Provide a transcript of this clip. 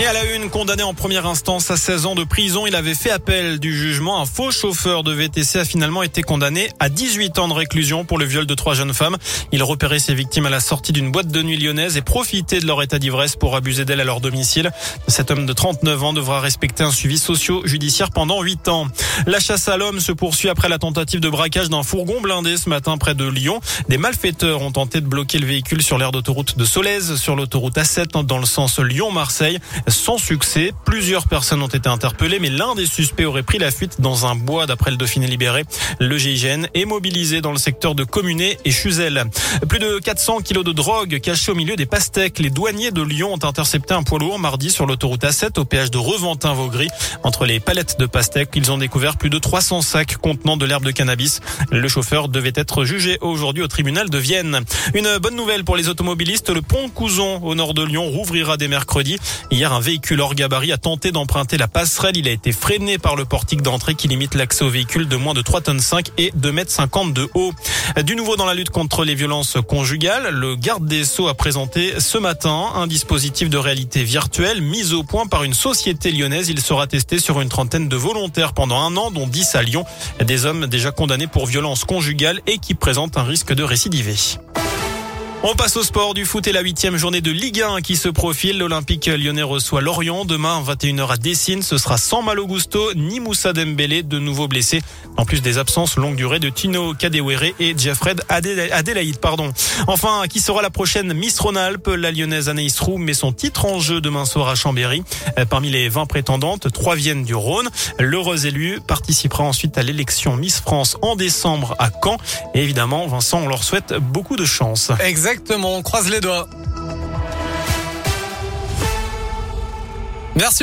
Et à la une, condamné en première instance à 16 ans de prison, il avait fait appel du jugement. Un faux chauffeur de VTC a finalement été condamné à 18 ans de réclusion pour le viol de trois jeunes femmes. Il repérait ses victimes à la sortie d'une boîte de nuit lyonnaise et profitait de leur état d'ivresse pour abuser d'elles à leur domicile. Cet homme de 39 ans devra respecter un suivi socio-judiciaire pendant 8 ans. La chasse à l'homme se poursuit après la tentative de braquage d'un fourgon blindé ce matin près de Lyon. Des malfaiteurs ont tenté de bloquer le véhicule sur l'aire d'autoroute de Solèze, sur l'autoroute A7 dans le sens Lyon-Marseille sans succès. Plusieurs personnes ont été interpellées, mais l'un des suspects aurait pris la fuite dans un bois d'après le Dauphiné libéré. Le GIGN est mobilisé dans le secteur de Communé et Chuzel. Plus de 400 kilos de drogue cachés au milieu des pastèques. Les douaniers de Lyon ont intercepté un poids lourd mardi sur l'autoroute A7 au péage de Reventin-Vaugry. Entre les palettes de pastèques, ils ont découvert plus de 300 sacs contenant de l'herbe de cannabis. Le chauffeur devait être jugé aujourd'hui au tribunal de Vienne. Une bonne nouvelle pour les automobilistes. Le pont Couson au nord de Lyon rouvrira dès mercredi. Hier, un véhicule hors gabarit a tenté d'emprunter la passerelle. Il a été freiné par le portique d'entrée qui limite l'accès aux véhicules de moins de 3 tonnes 5 et 2 mètres 50 de haut. Du nouveau dans la lutte contre les violences conjugales, le garde des Sceaux a présenté ce matin un dispositif de réalité virtuelle mis au point par une société lyonnaise. Il sera testé sur une trentaine de volontaires pendant un an, dont 10 à Lyon. Des hommes déjà condamnés pour violences conjugales et qui présentent un risque de récidiver. On passe au sport du foot et la huitième journée de Ligue 1 qui se profile. L'Olympique lyonnais reçoit Lorient demain 21h à Dessine. Ce sera sans Malo Gusto ni Moussa Dembélé, de nouveau blessés. En plus des absences longue durée de Tino Kadewere et Jeffred Adélaïde. Pardon. Enfin, qui sera la prochaine Miss Rhône-Alpes? La lyonnaise Anaïs Roux met son titre en jeu demain soir à Chambéry. Euh, parmi les 20 prétendantes, trois viennent du Rhône. L'heureuse élue participera ensuite à l'élection Miss France en décembre à Caen. Et évidemment, Vincent, on leur souhaite beaucoup de chance. Exactement, on croise les doigts. Merci beaucoup.